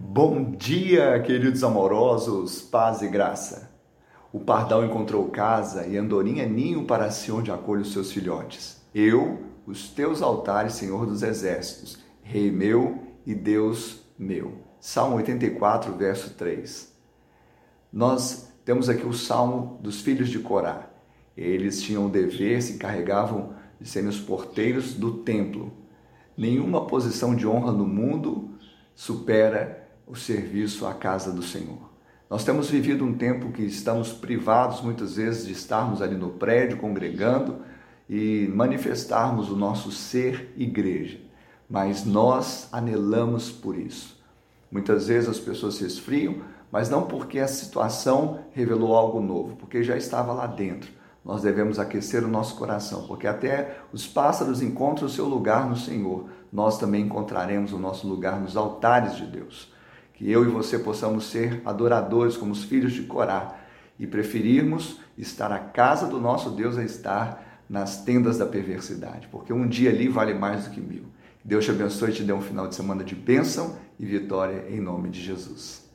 Bom dia, queridos amorosos, paz e graça. O pardal encontrou casa e andorinha ninho para si onde acolhe os seus filhotes. Eu, os teus altares, Senhor dos exércitos, Rei meu e Deus meu. Salmo 84, verso 3. Nós temos aqui o salmo dos filhos de Corá. Eles tinham o dever, se encarregavam de serem os porteiros do templo. Nenhuma posição de honra no mundo supera o serviço à casa do Senhor. Nós temos vivido um tempo que estamos privados muitas vezes de estarmos ali no prédio congregando e manifestarmos o nosso ser igreja, mas nós anelamos por isso. Muitas vezes as pessoas se esfriam, mas não porque a situação revelou algo novo, porque já estava lá dentro. Nós devemos aquecer o nosso coração, porque até os pássaros encontram o seu lugar no Senhor. Nós também encontraremos o nosso lugar nos altares de Deus que eu e você possamos ser adoradores como os filhos de Corá e preferirmos estar à casa do nosso Deus a estar nas tendas da perversidade, porque um dia ali vale mais do que mil. Deus te abençoe e te dê um final de semana de bênção e vitória em nome de Jesus.